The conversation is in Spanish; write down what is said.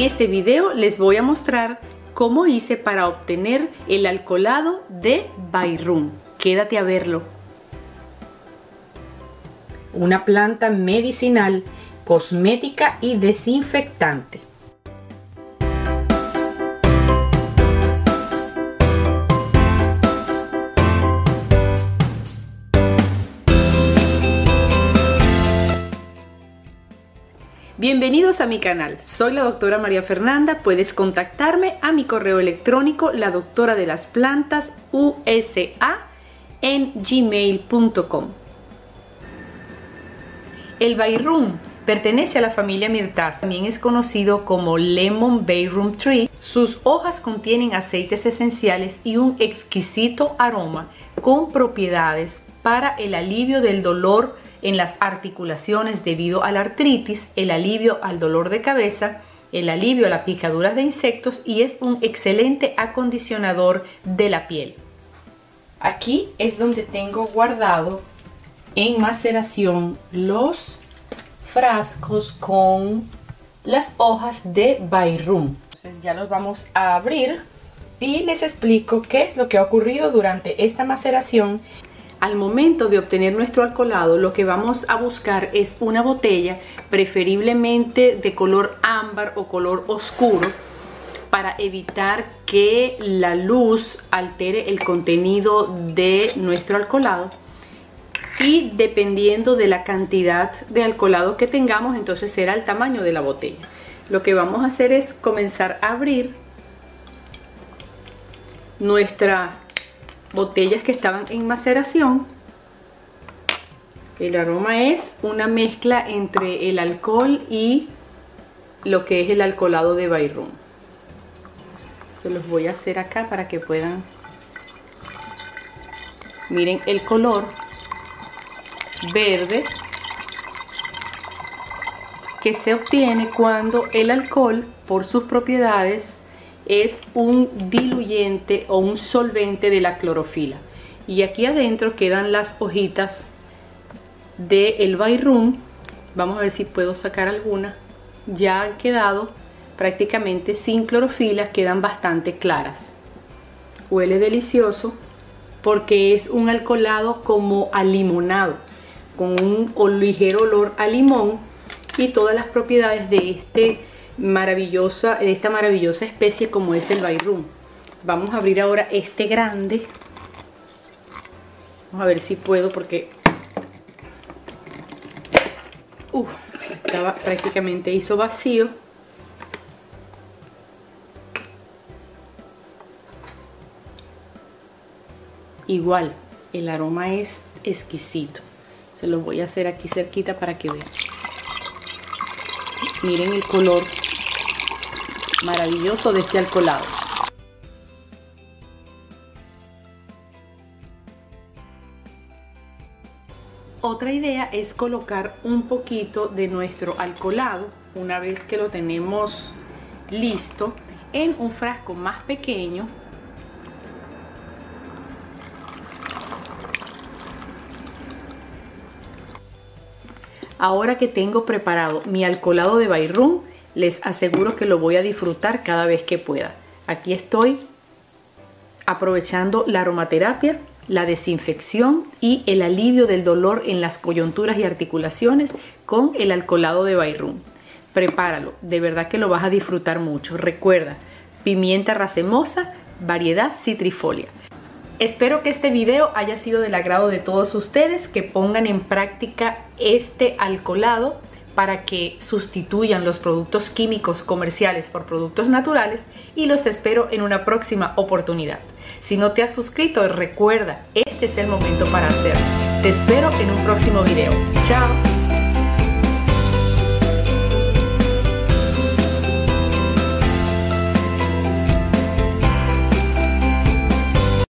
En este video les voy a mostrar cómo hice para obtener el alcoholado de Bayrum. Quédate a verlo. Una planta medicinal, cosmética y desinfectante. Bienvenidos a mi canal, soy la doctora María Fernanda, puedes contactarme a mi correo electrónico la doctora de las plantas USA en gmail.com. El Bayrum pertenece a la familia Myrtaceae, también es conocido como Lemon Bayrum Tree. Sus hojas contienen aceites esenciales y un exquisito aroma con propiedades para el alivio del dolor en las articulaciones debido a la artritis, el alivio al dolor de cabeza, el alivio a las picaduras de insectos y es un excelente acondicionador de la piel. Aquí es donde tengo guardado en maceración los frascos con las hojas de Bayrum. Entonces ya los vamos a abrir y les explico qué es lo que ha ocurrido durante esta maceración al momento de obtener nuestro alcoholado, lo que vamos a buscar es una botella, preferiblemente de color ámbar o color oscuro, para evitar que la luz altere el contenido de nuestro alcoholado. Y dependiendo de la cantidad de alcoholado que tengamos, entonces será el tamaño de la botella. Lo que vamos a hacer es comenzar a abrir nuestra botellas que estaban en maceración. El aroma es una mezcla entre el alcohol y lo que es el alcoholado de Bayrum. Se los voy a hacer acá para que puedan... Miren el color verde que se obtiene cuando el alcohol por sus propiedades es un diluyente o un solvente de la clorofila. Y aquí adentro quedan las hojitas del el. Vamos a ver si puedo sacar alguna. Ya han quedado prácticamente sin clorofila, quedan bastante claras. Huele delicioso porque es un alcoholado como a limonado, con un ligero olor a limón y todas las propiedades de este maravillosa, de esta maravillosa especie como es el Bayrum. Vamos a abrir ahora este grande. Vamos a ver si puedo porque... estaba prácticamente hizo vacío. Igual, el aroma es exquisito. Se lo voy a hacer aquí cerquita para que vean. Miren el color maravilloso de este alcoholado. Otra idea es colocar un poquito de nuestro alcoholado una vez que lo tenemos listo en un frasco más pequeño Ahora que tengo preparado mi alcoholado de Bayrum, les aseguro que lo voy a disfrutar cada vez que pueda. Aquí estoy aprovechando la aromaterapia, la desinfección y el alivio del dolor en las coyunturas y articulaciones con el alcoholado de Bayrum. Prepáralo, de verdad que lo vas a disfrutar mucho. Recuerda, pimienta racemosa, variedad citrifolia. Espero que este video haya sido del agrado de todos ustedes, que pongan en práctica este alcoholado para que sustituyan los productos químicos comerciales por productos naturales y los espero en una próxima oportunidad. Si no te has suscrito, recuerda, este es el momento para hacerlo. Te espero en un próximo video. Chao.